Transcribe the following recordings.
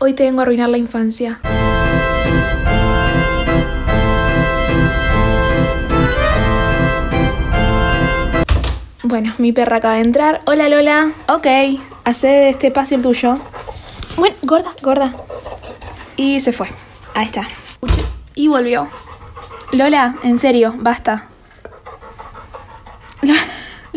Hoy te vengo a arruinar la infancia. Bueno, mi perra acaba de entrar. Hola Lola. Ok, hace de este pase el tuyo. Bueno, gorda, gorda. Y se fue. Ahí está. Y volvió. Lola, en serio, basta.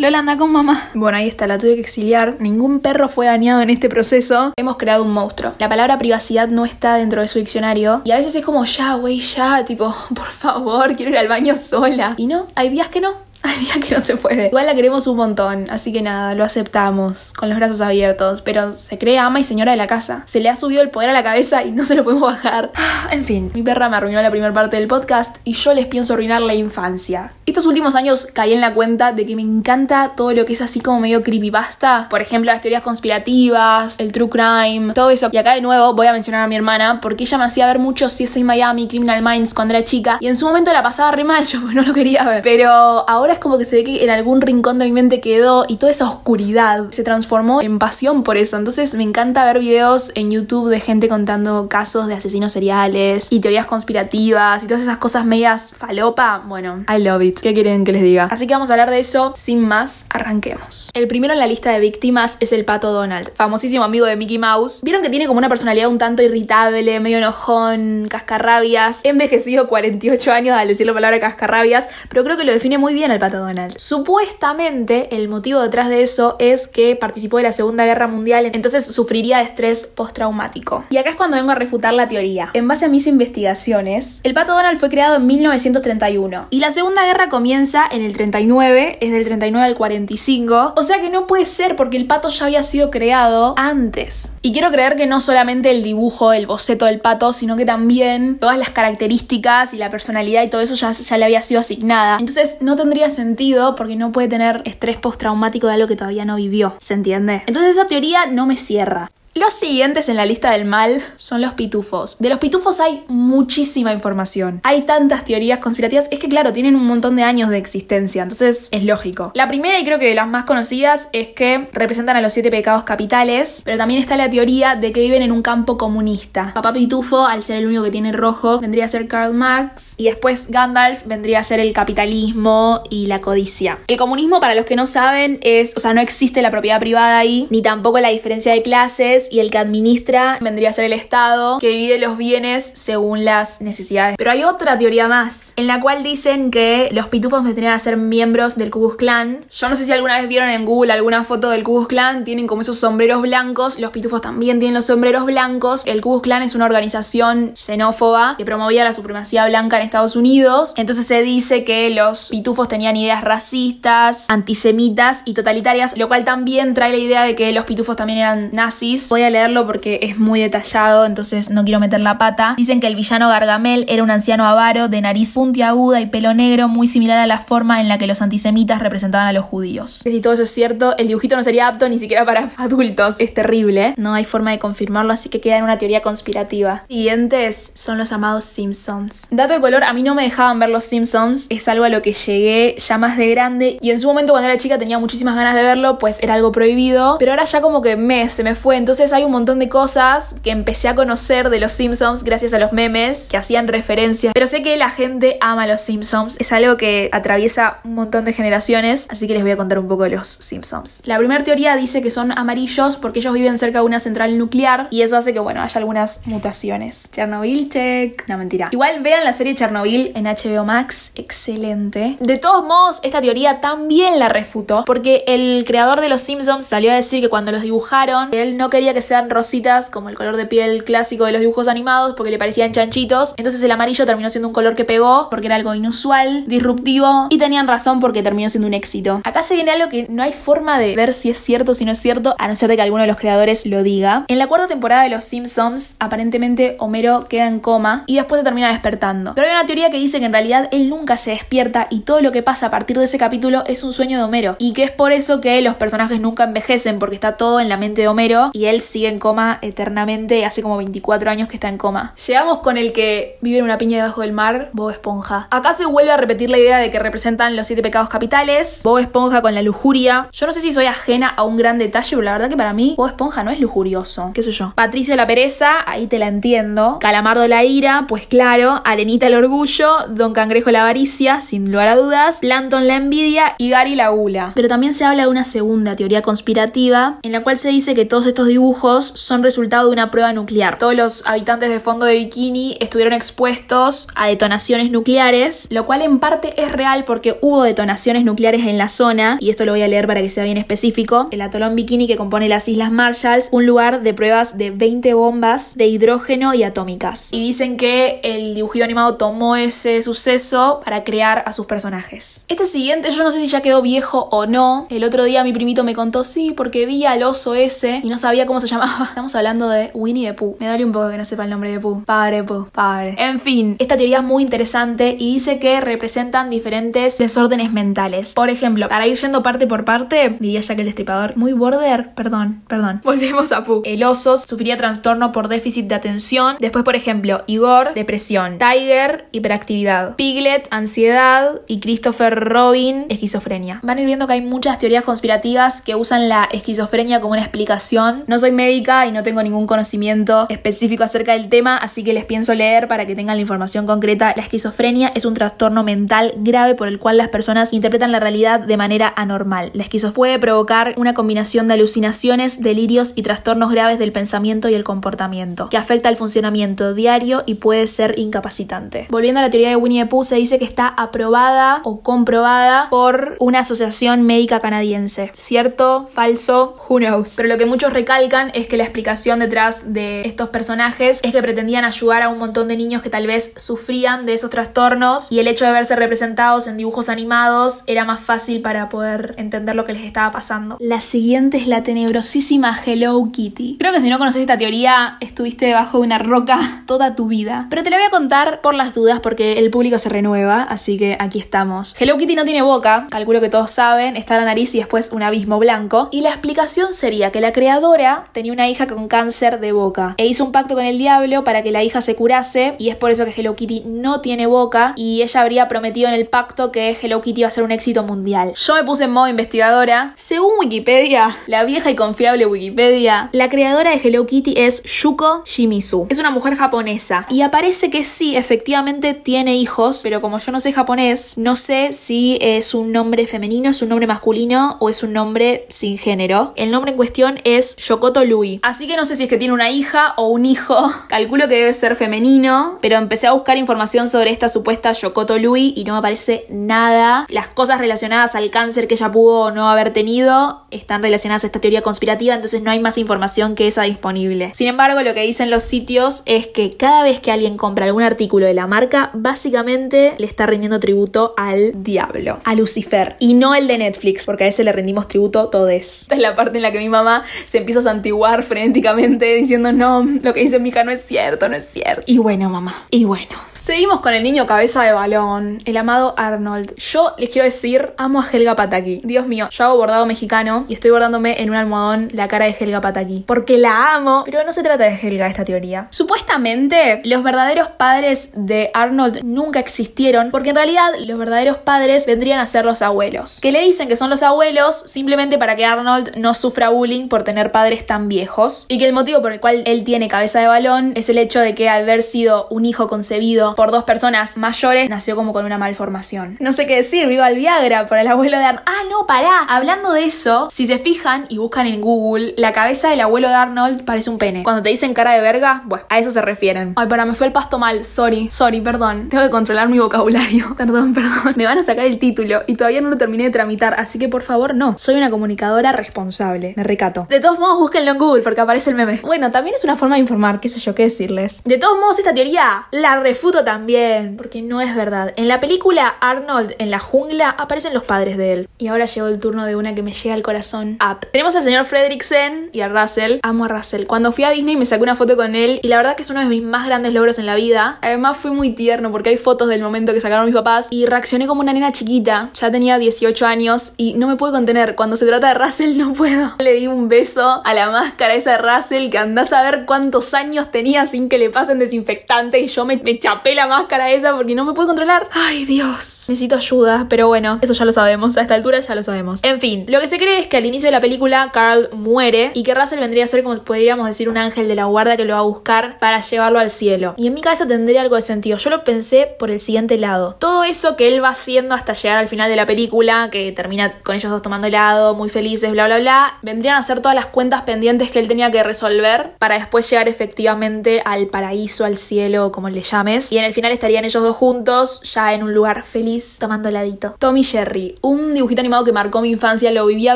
Lola anda con mamá. Bueno, ahí está, la tuve que exiliar. Ningún perro fue dañado en este proceso. Hemos creado un monstruo. La palabra privacidad no está dentro de su diccionario. Y a veces es como, ya, güey, ya, tipo, por favor, quiero ir al baño sola. Y no, hay días que no. Hay días que no se puede. Igual la queremos un montón, así que nada, lo aceptamos, con los brazos abiertos. Pero se cree ama y señora de la casa. Se le ha subido el poder a la cabeza y no se lo podemos bajar. En fin, mi perra me arruinó la primera parte del podcast y yo les pienso arruinar la infancia. Estos últimos años caí en la cuenta de que me encanta todo lo que es así como medio creepypasta. Por ejemplo, las teorías conspirativas, el true crime, todo eso. Y acá de nuevo voy a mencionar a mi hermana porque ella me hacía ver mucho CSI Miami, Criminal Minds cuando era chica. Y en su momento la pasaba re mal, yo no lo quería ver. Pero ahora es como que se ve que en algún rincón de mi mente quedó y toda esa oscuridad se transformó en pasión por eso. Entonces me encanta ver videos en YouTube de gente contando casos de asesinos seriales y teorías conspirativas y todas esas cosas medias falopa. Bueno, I love it. ¿Qué quieren que les diga? Así que vamos a hablar de eso. Sin más, arranquemos. El primero en la lista de víctimas es el pato Donald, famosísimo amigo de Mickey Mouse. Vieron que tiene como una personalidad un tanto irritable, medio enojón, cascarrabias. Envejecido 48 años al decir la palabra cascarrabias, pero creo que lo define muy bien el pato Donald. Supuestamente el motivo detrás de eso es que participó de la Segunda Guerra Mundial, entonces sufriría de estrés postraumático. Y acá es cuando vengo a refutar la teoría. En base a mis investigaciones, el pato Donald fue creado en 1931 y la Segunda Guerra comienza en el 39, es del 39 al 45, o sea que no puede ser porque el pato ya había sido creado antes. Y quiero creer que no solamente el dibujo, el boceto del pato, sino que también todas las características y la personalidad y todo eso ya, ya le había sido asignada. Entonces no tendría sentido porque no puede tener estrés postraumático de algo que todavía no vivió. ¿Se entiende? Entonces esa teoría no me cierra. Los siguientes en la lista del mal son los pitufos. De los pitufos hay muchísima información. Hay tantas teorías conspirativas. Es que claro, tienen un montón de años de existencia, entonces es lógico. La primera y creo que de las más conocidas es que representan a los siete pecados capitales, pero también está la teoría de que viven en un campo comunista. Papá Pitufo, al ser el único que tiene rojo, vendría a ser Karl Marx y después Gandalf vendría a ser el capitalismo y la codicia. El comunismo, para los que no saben, es, o sea, no existe la propiedad privada ahí, ni tampoco la diferencia de clases y el que administra vendría a ser el Estado, que divide los bienes según las necesidades. Pero hay otra teoría más, en la cual dicen que los pitufos vendrían a ser miembros del Ku Klux Klan. Yo no sé si alguna vez vieron en Google alguna foto del Ku Klux Klan, tienen como esos sombreros blancos, los pitufos también tienen los sombreros blancos. El Ku Klux Klan es una organización xenófoba que promovía la supremacía blanca en Estados Unidos. Entonces se dice que los pitufos tenían ideas racistas, antisemitas y totalitarias, lo cual también trae la idea de que los pitufos también eran nazis Voy a leerlo porque es muy detallado, entonces no quiero meter la pata. Dicen que el villano Gargamel era un anciano avaro de nariz puntiaguda y pelo negro, muy similar a la forma en la que los antisemitas representaban a los judíos. Si todo eso es cierto, el dibujito no sería apto ni siquiera para adultos. Es terrible. No hay forma de confirmarlo, así que queda en una teoría conspirativa. Siguientes son los amados Simpsons. Dato de color, a mí no me dejaban ver los Simpsons. Es algo a lo que llegué ya más de grande. Y en su momento, cuando era chica, tenía muchísimas ganas de verlo, pues era algo prohibido. Pero ahora ya como que me, se me fue. Entonces hay un montón de cosas que empecé a conocer de los Simpsons gracias a los memes que hacían referencias. Pero sé que la gente ama los Simpsons. Es algo que atraviesa un montón de generaciones. Así que les voy a contar un poco de los Simpsons. La primera teoría dice que son amarillos porque ellos viven cerca de una central nuclear. Y eso hace que, bueno, haya algunas mutaciones. Chernobyl, check. No, mentira. Igual vean la serie Chernobyl en HBO Max. Excelente. De todos modos, esta teoría también la refutó. Porque el creador de los Simpsons salió a decir que cuando los dibujaron, él no quería que sean rositas como el color de piel clásico de los dibujos animados porque le parecían chanchitos. Entonces el amarillo terminó siendo un color que pegó porque era algo inusual, disruptivo y tenían razón porque terminó siendo un éxito. Acá se viene algo que no hay forma de ver si es cierto o si no es cierto a no ser de que alguno de los creadores lo diga. En la cuarta temporada de Los Simpsons aparentemente Homero queda en coma y después se termina despertando. Pero hay una teoría que dice que en realidad él nunca se despierta y todo lo que pasa a partir de ese capítulo es un sueño de Homero y que es por eso que los personajes nunca envejecen porque está todo en la mente de Homero y él sigue en coma eternamente, hace como 24 años que está en coma. Llegamos con el que vive en una piña debajo del mar, Bob Esponja. Acá se vuelve a repetir la idea de que representan los siete pecados capitales, Bob Esponja con la lujuria. Yo no sé si soy ajena a un gran detalle, pero la verdad que para mí Bob Esponja no es lujurioso, qué sé yo. Patricio la pereza, ahí te la entiendo. Calamardo la ira, pues claro. Arenita el orgullo, Don Cangrejo la avaricia, sin lugar a dudas. Planton la envidia y Gary la gula. Pero también se habla de una segunda teoría conspirativa en la cual se dice que todos estos dibujos son resultado de una prueba nuclear. Todos los habitantes de fondo de bikini estuvieron expuestos a detonaciones nucleares, lo cual en parte es real porque hubo detonaciones nucleares en la zona, y esto lo voy a leer para que sea bien específico. El atolón bikini que compone las Islas Marshalls, un lugar de pruebas de 20 bombas de hidrógeno y atómicas. Y dicen que el dibujito animado tomó ese suceso para crear a sus personajes. Este siguiente yo no sé si ya quedó viejo o no. El otro día mi primito me contó sí, porque vi al oso ese y no sabía cómo se llamaba. Estamos hablando de Winnie the Pooh. Me duele un poco que no sepa el nombre de Pooh. Padre Pooh, padre. En fin, esta teoría es muy interesante y dice que representan diferentes desórdenes mentales. Por ejemplo, para ir yendo parte por parte, diría ya que el destripador, muy border, perdón, perdón. Volvemos a Pooh. El oso sufría trastorno por déficit de atención. Después, por ejemplo, Igor, depresión. Tiger, hiperactividad. Piglet, ansiedad. Y Christopher Robin, esquizofrenia. Van a ir viendo que hay muchas teorías conspirativas que usan la esquizofrenia como una explicación. Soy médica y no tengo ningún conocimiento específico acerca del tema, así que les pienso leer para que tengan la información concreta. La esquizofrenia es un trastorno mental grave por el cual las personas interpretan la realidad de manera anormal. La esquizofrenia puede provocar una combinación de alucinaciones, delirios y trastornos graves del pensamiento y el comportamiento, que afecta al funcionamiento diario y puede ser incapacitante. Volviendo a la teoría de Winnie the Pooh, se dice que está aprobada o comprobada por una asociación médica canadiense. ¿Cierto? ¿Falso? Who knows? Pero lo que muchos recalcan es que la explicación detrás de estos personajes es que pretendían ayudar a un montón de niños que tal vez sufrían de esos trastornos y el hecho de verse representados en dibujos animados era más fácil para poder entender lo que les estaba pasando. La siguiente es la tenebrosísima Hello Kitty. Creo que si no conoces esta teoría, estuviste debajo de una roca toda tu vida. Pero te la voy a contar por las dudas porque el público se renueva, así que aquí estamos. Hello Kitty no tiene boca, calculo que todos saben, está la nariz y después un abismo blanco. Y la explicación sería que la creadora tenía una hija con cáncer de boca e hizo un pacto con el diablo para que la hija se curase y es por eso que Hello Kitty no tiene boca y ella habría prometido en el pacto que Hello Kitty iba a ser un éxito mundial. Yo me puse en modo investigadora. Según Wikipedia, la vieja y confiable Wikipedia, la creadora de Hello Kitty es Shuko Shimizu. Es una mujer japonesa y aparece que sí, efectivamente tiene hijos, pero como yo no sé japonés, no sé si es un nombre femenino, es un nombre masculino o es un nombre sin género. El nombre en cuestión es Lui. Así que no sé si es que tiene una hija o un hijo. Calculo que debe ser femenino, pero empecé a buscar información sobre esta supuesta Yokoto Lui y no me aparece nada. Las cosas relacionadas al cáncer que ella pudo o no haber tenido están relacionadas a esta teoría conspirativa, entonces no hay más información que esa disponible. Sin embargo, lo que dicen los sitios es que cada vez que alguien compra algún artículo de la marca, básicamente le está rindiendo tributo al diablo, a Lucifer, y no el de Netflix, porque a ese le rendimos tributo todos. Esta es la parte en la que mi mamá se empieza a santiguar frenéticamente diciendo, no, lo que dice mi hija no es cierto, no es cierto. Y bueno, mamá, y bueno. Seguimos con el niño cabeza de balón, el amado Arnold. Yo les quiero decir, amo a Helga Pataki. Dios mío, yo hago bordado mexicano y estoy bordándome en un almohadón la cara de Helga Pataki. Porque la amo, pero no se trata de Helga esta teoría. Supuestamente, los verdaderos padres de Arnold nunca existieron, porque en realidad los verdaderos padres vendrían a ser los abuelos. Que le dicen que son los abuelos simplemente para que Arnold no sufra bullying por tener padres tan viejos. Y que el motivo por el cual él tiene cabeza de balón es el hecho de que al haber sido un hijo concebido por dos personas mayores, nació como con una malformación. No sé qué decir, viva el Viagra por el abuelo de Arnold. Ah, no, pará. Hablando de eso, si se fijan y buscan en Google, la cabeza del abuelo de Arnold parece un pene. Cuando te dicen cara de verga, bueno, a eso se refieren. Ay, para, me fue el pasto mal. Sorry, sorry, perdón. Tengo que controlar mi vocabulario. Perdón, perdón. Me van a sacar el título y todavía no lo terminé de tramitar, así que por favor, no. Soy una comunicadora responsable. Me recato. De todos modos, búsquenlo en Google porque aparece el meme. Bueno, también es una forma de informar, qué sé yo, qué decirles. De todos modos, esta teoría la refuto también, porque no es verdad. En la película Arnold en la jungla aparecen los padres de él. Y ahora llegó el turno de una que me llega al corazón. Up. Tenemos al señor Fredricksen y a Russell. Amo a Russell. Cuando fui a Disney me saqué una foto con él y la verdad que es uno de mis más grandes logros en la vida. Además fue muy tierno porque hay fotos del momento que sacaron mis papás y reaccioné como una nena chiquita. Ya tenía 18 años y no me puedo contener. Cuando se trata de Russell no puedo. Le di un beso a la la máscara esa de Russell que andás a ver cuántos años tenía sin que le pasen desinfectante y yo me, me chapé la máscara esa porque no me puedo controlar. Ay, Dios. Necesito ayuda, pero bueno, eso ya lo sabemos. A esta altura ya lo sabemos. En fin, lo que se cree es que al inicio de la película Carl muere y que Russell vendría a ser como podríamos decir un ángel de la guarda que lo va a buscar para llevarlo al cielo. Y en mi cabeza tendría algo de sentido. Yo lo pensé por el siguiente lado. Todo eso que él va haciendo hasta llegar al final de la película, que termina con ellos dos tomando helado, muy felices, bla, bla, bla, vendrían a ser todas las cuentas pendientes que él tenía que resolver para después llegar efectivamente al paraíso, al cielo, como le llames. Y en el final estarían ellos dos juntos, ya en un lugar feliz, tomando heladito. Tommy Jerry, un dibujito animado que marcó mi infancia, lo vivía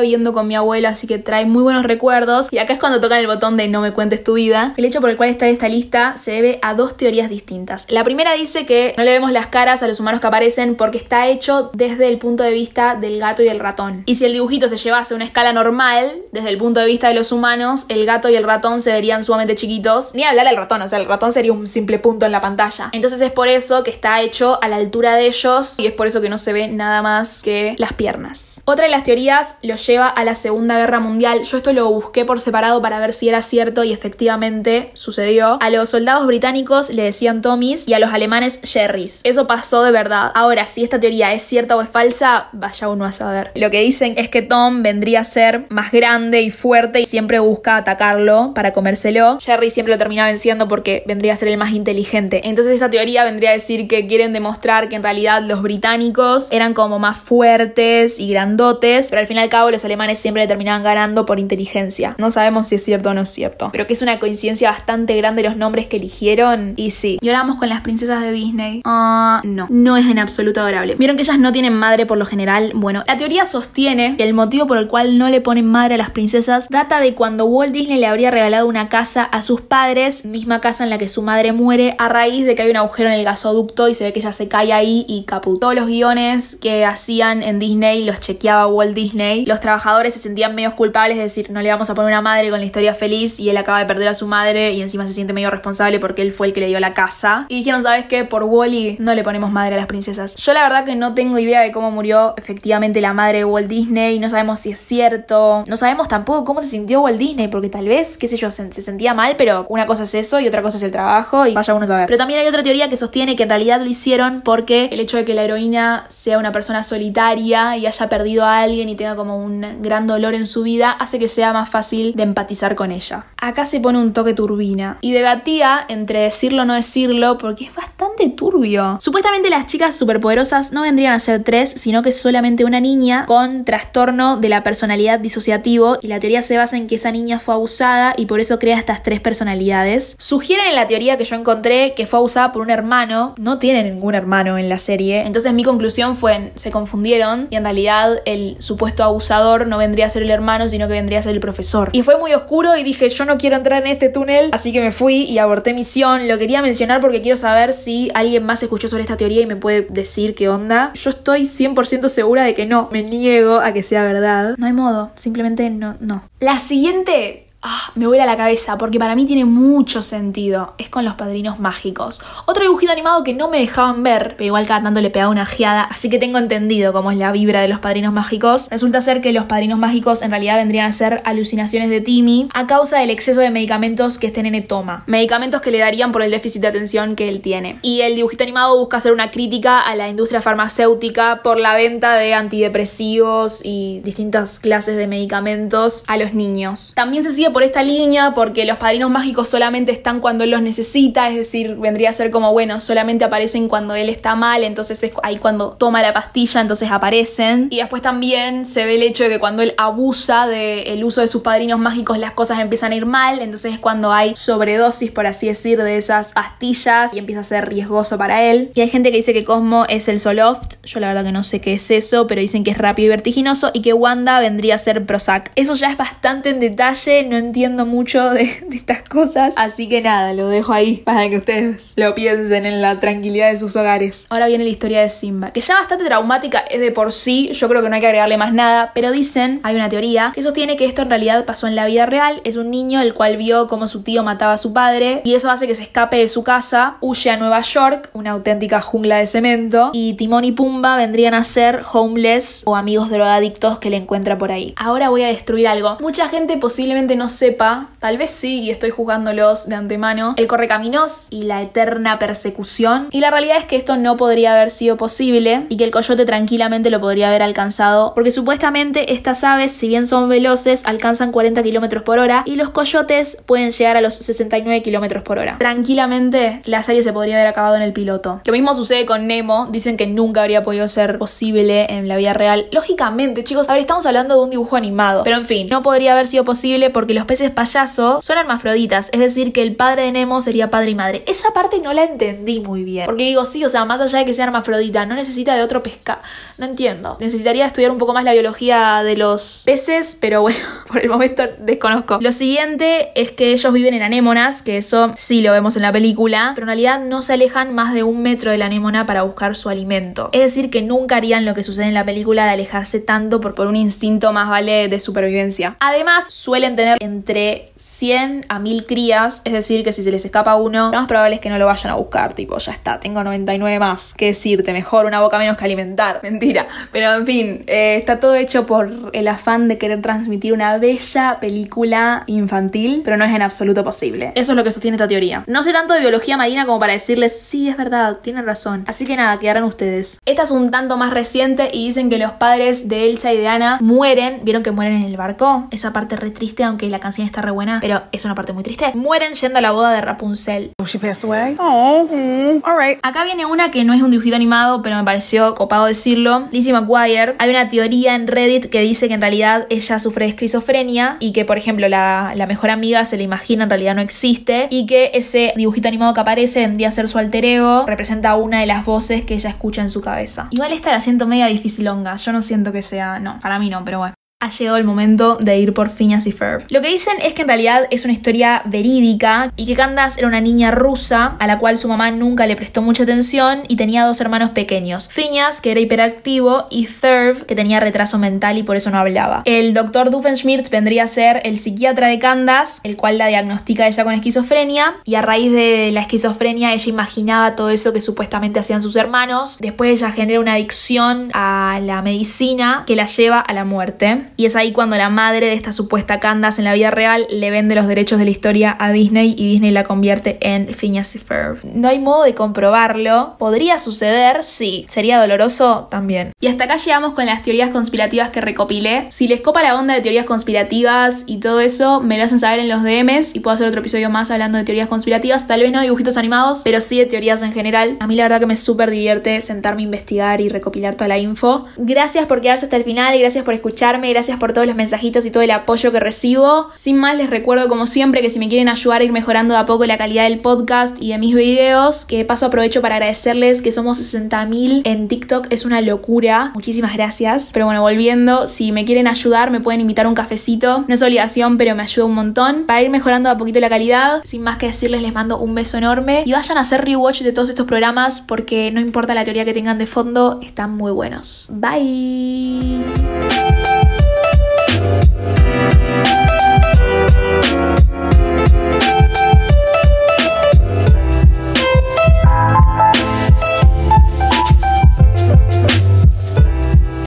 viendo con mi abuela, así que trae muy buenos recuerdos. Y acá es cuando tocan el botón de no me cuentes tu vida. El hecho por el cual está esta lista se debe a dos teorías distintas. La primera dice que no le vemos las caras a los humanos que aparecen porque está hecho desde el punto de vista del gato y del ratón. Y si el dibujito se llevase a una escala normal, desde el punto de vista de los humanos, el gato y el ratón se verían sumamente chiquitos. Ni hablar al ratón, o sea, el ratón sería un simple punto en la pantalla. Entonces es por eso que está hecho a la altura de ellos y es por eso que no se ve nada más que las piernas. Otra de las teorías lo lleva a la Segunda Guerra Mundial. Yo esto lo busqué por separado para ver si era cierto y efectivamente sucedió. A los soldados británicos le decían Tommys y a los alemanes Jerrys. Eso pasó de verdad. Ahora, si esta teoría es cierta o es falsa, vaya uno a saber. Lo que dicen es que Tom vendría a ser más grande y fuerte y siempre busca atacarlo para comérselo. Jerry siempre lo termina venciendo porque vendría a ser el más inteligente. Entonces esta teoría vendría a decir que quieren demostrar que en realidad los británicos eran como más fuertes y grandotes, pero al fin y al cabo los alemanes siempre le terminaban ganando por inteligencia. No sabemos si es cierto o no es cierto, pero que es una coincidencia bastante grande los nombres que eligieron. Y sí, lloramos con las princesas de Disney. Ah, no, no es en absoluto adorable. Vieron que ellas no tienen madre por lo general. Bueno, la teoría sostiene que el motivo por el cual no le ponen madre a las princesas data de cuando Walt Disney le habría regalado una casa a sus padres, misma casa en la que su madre muere, a raíz de que hay un agujero en el gasoducto y se ve que ella se cae ahí y caput. Todos los guiones que hacían en Disney los chequeaba Walt Disney. Los trabajadores se sentían medio culpables de decir, no le vamos a poner una madre con la historia feliz y él acaba de perder a su madre y encima se siente medio responsable porque él fue el que le dio la casa. Y dijeron, ¿sabes qué? Por Wally no le ponemos madre a las princesas. Yo la verdad que no tengo idea de cómo murió efectivamente la madre de Walt Disney, no sabemos si es cierto, no sabemos tampoco cómo se sintió Walt Disney, porque tal vez, qué sé yo, se, se sentía mal, pero una cosa es eso y otra cosa es el trabajo y vaya uno a saber. Pero también hay otra teoría que sostiene que en realidad lo hicieron porque el hecho de que la heroína sea una persona solitaria y haya perdido a alguien y tenga como un gran dolor en su vida hace que sea más fácil de empatizar con ella. Acá se pone un toque turbina y debatía entre decirlo o no decirlo porque es bastante turbio. Supuestamente las chicas superpoderosas no vendrían a ser tres, sino que solamente una niña con trastorno de la personalidad disociativo y la teoría se basa en que esa niña fue abusada y por eso crea estas tres personalidades. Sugieren en la teoría que yo encontré que fue abusada por un hermano, no tiene ningún hermano en la serie, entonces mi conclusión fue, se confundieron y en realidad el supuesto abusador no vendría a ser el hermano, sino que vendría a ser el profesor. Y fue muy oscuro y dije, yo no quiero entrar en este túnel, así que me fui y aborté misión. Lo quería mencionar porque quiero saber si alguien más escuchó sobre esta teoría y me puede decir qué onda. Yo estoy 100% segura de que no, me niego a que sea verdad. No hay modo, simplemente no, no. La siguiente 근데 Ah, me vuela la cabeza porque para mí tiene mucho sentido. Es con los padrinos mágicos. Otro dibujito animado que no me dejaban ver, pero igual cada tanto le pegaba una geada, así que tengo entendido cómo es la vibra de los padrinos mágicos. Resulta ser que los padrinos mágicos en realidad vendrían a ser alucinaciones de Timmy a causa del exceso de medicamentos que este nene toma. Medicamentos que le darían por el déficit de atención que él tiene. Y el dibujito animado busca hacer una crítica a la industria farmacéutica por la venta de antidepresivos y distintas clases de medicamentos a los niños. También se sigue por esta línea porque los padrinos mágicos solamente están cuando él los necesita, es decir, vendría a ser como, bueno, solamente aparecen cuando él está mal, entonces es ahí cuando toma la pastilla, entonces aparecen. Y después también se ve el hecho de que cuando él abusa del uso de sus padrinos mágicos las cosas empiezan a ir mal, entonces es cuando hay sobredosis, por así decir, de esas pastillas y empieza a ser riesgoso para él. Y hay gente que dice que Cosmo es el Soloft, yo la verdad que no sé qué es eso, pero dicen que es rápido y vertiginoso y que Wanda vendría a ser Prozac. Eso ya es bastante en detalle, no entiendo mucho de, de, estas cosas. Así que nada, lo dejo ahí para que ustedes lo piensen en la tranquilidad de sus hogares. Ahora viene la historia de Simba, que ya bastante traumática es de por sí. Yo creo que no hay que agregarle más nada. Pero dicen, hay una teoría que sostiene que esto en realidad pasó en la vida real. Es un niño el cual vio cómo su tío mataba a su padre. Y eso hace que se escape de su casa, huye a Nueva York, una auténtica jungla de cemento. Y Timón y Pumba vendrían a ser homeless o amigos drogadictos que le encuentra por ahí. Ahora voy a destruir algo. Mucha gente posiblemente no no sepa, tal vez sí, y estoy juzgándolos de antemano, el correcaminos y la eterna persecución. Y la realidad es que esto no podría haber sido posible y que el coyote tranquilamente lo podría haber alcanzado, porque supuestamente estas aves, si bien son veloces, alcanzan 40 km por hora y los coyotes pueden llegar a los 69 km por hora. Tranquilamente, la serie se podría haber acabado en el piloto. Lo mismo sucede con Nemo, dicen que nunca habría podido ser posible en la vida real. Lógicamente, chicos, a ver, estamos hablando de un dibujo animado, pero en fin, no podría haber sido posible porque los peces payaso son hermafroditas, es decir, que el padre de Nemo sería padre y madre. Esa parte no la entendí muy bien, porque digo, sí, o sea, más allá de que sea hermafrodita, no necesita de otro pesca. No entiendo. Necesitaría estudiar un poco más la biología de los peces, pero bueno, por el momento desconozco. Lo siguiente es que ellos viven en anémonas, que eso sí lo vemos en la película, pero en realidad no se alejan más de un metro de la anémona para buscar su alimento. Es decir, que nunca harían lo que sucede en la película de alejarse tanto por, por un instinto más vale de supervivencia. Además, suelen tener entre 100 a 1000 crías, es decir, que si se les escapa uno, lo más probable es que no lo vayan a buscar, tipo, ya está, tengo 99 más, ¿qué decirte? Mejor una boca menos que alimentar. Mentira. Pero en fin, eh, está todo hecho por el afán de querer transmitir una bella película infantil, pero no es en absoluto posible. Eso es lo que sostiene esta teoría. No sé tanto de biología marina como para decirles, sí, es verdad, tienen razón. Así que nada, quedarán ustedes. Esta es un tanto más reciente y dicen que los padres de Elsa y de Anna mueren. ¿Vieron que mueren en el barco? Esa parte re triste, aunque la canción está re buena, pero es una parte muy triste. Mueren yendo a la boda de Rapunzel. Oh, she passed away? Oh, mm, all right. Acá viene una que no es un dibujito animado, pero me pareció copado decirlo. Lizzie McGuire. Hay una teoría en Reddit que dice que en realidad ella sufre de esquizofrenia y que, por ejemplo, la, la mejor amiga se la imagina, en realidad no existe. Y que ese dibujito animado que aparece vendría a ser su alter ego, representa una de las voces que ella escucha en su cabeza. Igual esta la siento media dificilonga. Yo no siento que sea. No, para mí no, pero bueno ha llegado el momento de ir por Phineas y Ferb. Lo que dicen es que en realidad es una historia verídica y que Candace era una niña rusa a la cual su mamá nunca le prestó mucha atención y tenía dos hermanos pequeños, Phineas que era hiperactivo y Ferb que tenía retraso mental y por eso no hablaba. El doctor Doofenshmirtz vendría a ser el psiquiatra de Candace, el cual la diagnostica ella con esquizofrenia y a raíz de la esquizofrenia ella imaginaba todo eso que supuestamente hacían sus hermanos. Después ella genera una adicción a la medicina que la lleva a la muerte. Y es ahí cuando la madre de esta supuesta Candace en la vida real le vende los derechos de la historia a Disney y Disney la convierte en Phineas y Ferb. No hay modo de comprobarlo. ¿Podría suceder? Sí. ¿Sería doloroso? También. Y hasta acá llegamos con las teorías conspirativas que recopilé. Si les copa la onda de teorías conspirativas y todo eso, me lo hacen saber en los DMs y puedo hacer otro episodio más hablando de teorías conspirativas. Tal vez no de dibujitos animados, pero sí de teorías en general. A mí la verdad que me súper divierte sentarme a investigar y recopilar toda la info. Gracias por quedarse hasta el final, gracias por escucharme, gracias por todos los mensajitos y todo el apoyo que recibo. Sin más, les recuerdo como siempre que si me quieren ayudar a ir mejorando de a poco la calidad del podcast y de mis videos, que paso aprovecho para agradecerles que somos 60.000 en TikTok, es una locura. Muchísimas gracias. Pero bueno, volviendo, si me quieren ayudar, me pueden invitar un cafecito. No es obligación, pero me ayuda un montón. Para ir mejorando de a poquito la calidad, sin más que decirles, les mando un beso enorme y vayan a hacer rewatch de todos estos programas porque no importa la teoría que tengan de fondo, están muy buenos. Bye.